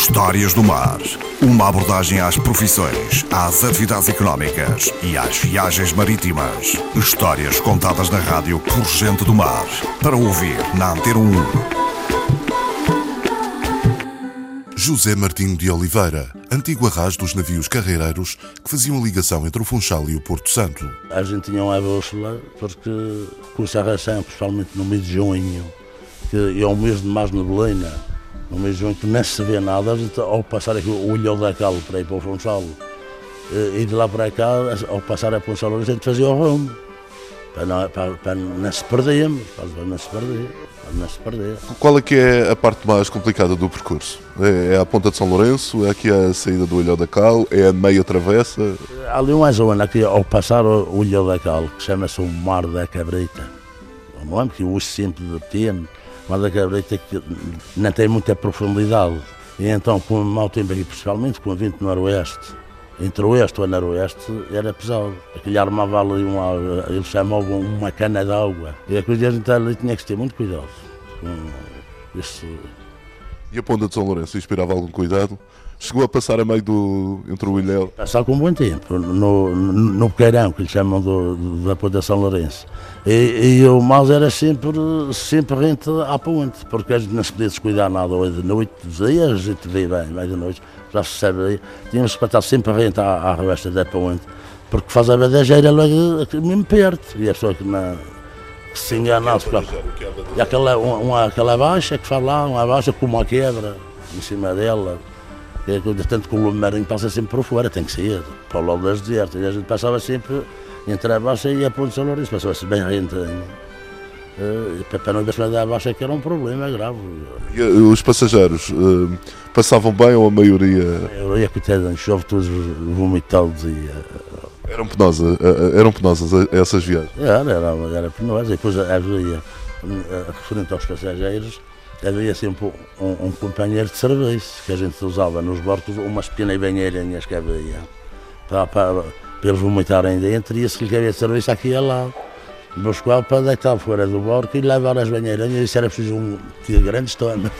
Histórias do Mar. Uma abordagem às profissões, às atividades económicas e às viagens marítimas. Histórias contadas na rádio por gente do mar. Para ouvir na Antena 1. José Martinho de Oliveira, antigo arras dos navios carreireiros que faziam a ligação entre o Funchal e o Porto Santo. A gente tinha uma bússola porque com essa ração, principalmente no mês de junho, que é um mês de mais neblina, no mês de junho que nem se vê nada, ao passar aqui o olho da calo para ir para o Funchal e de lá para cá, ao passar a Funchal, a gente fazia o rumo, para não, para, para não se perdermos, para não se perder. Para não se perder. Qual é que é a parte mais complicada do percurso? É, é a ponta de São Lourenço? É aqui a saída do Olhão da Cal? É a meia travessa? Há ali uma zona aqui ao passar o Olhão da Cal, que chama-se o Mar da Cabrita. Não é que eu uso sempre de termo, Mar da Cabrita que não tem muita profundidade. E então, com o aqui, principalmente com o vento noroeste, entre oeste e o noroeste era pesado. Aquele armava ali uma, eles chamavam uma cana d'água. E a coisa a gente ali tinha que ter muito cuidado. Com isso. E a ponta de São Lourenço inspirava algum cuidado? Chegou a passar a meio do, entre o Ilhéu? Passar com bom tempo, no, no, Bequeirão, que eles chamam do, da Ponta de São Lourenço. E, e o mal era sempre, sempre rente à ponte, porque a gente não se podia descuidar nada. Hoje de noite, de dia, a gente vê bem, mais de noite, já se sabe aí. Tínhamos que estar sempre rente à, à revesta da ponte, porque faz a badejeira logo mesmo perto. E a pessoa que não se enganasse. E aquela, uma, aquela baixa que faz lá, uma baixa com uma quebra em cima dela. É que, tanto que o lume marinho passa sempre por fora, tem que sair, para o lado das desertas. E a gente passava sempre entre a baixa e a ponte de São Lourenço, passava-se bem rente. Uh, para não ver a baixa que era um problema grave. E uh, os passageiros uh, passavam bem ou a maioria? A maioria, coitada, chove todos vomitados e. Eram penosas, eram penosas essas viagens? Era, era, era penosa. E depois havia, referente aos passageiros, havia sempre um, um, companheiro de serviço que a gente usava nos barcos, umas pequenas banheirinhas que havia para, para, para eles vomitarem dentro e esse que havia de serviço aqui e lá. Buscava para deitar fora do barco e levar as banheirinhas, isso era preciso um grande estômago.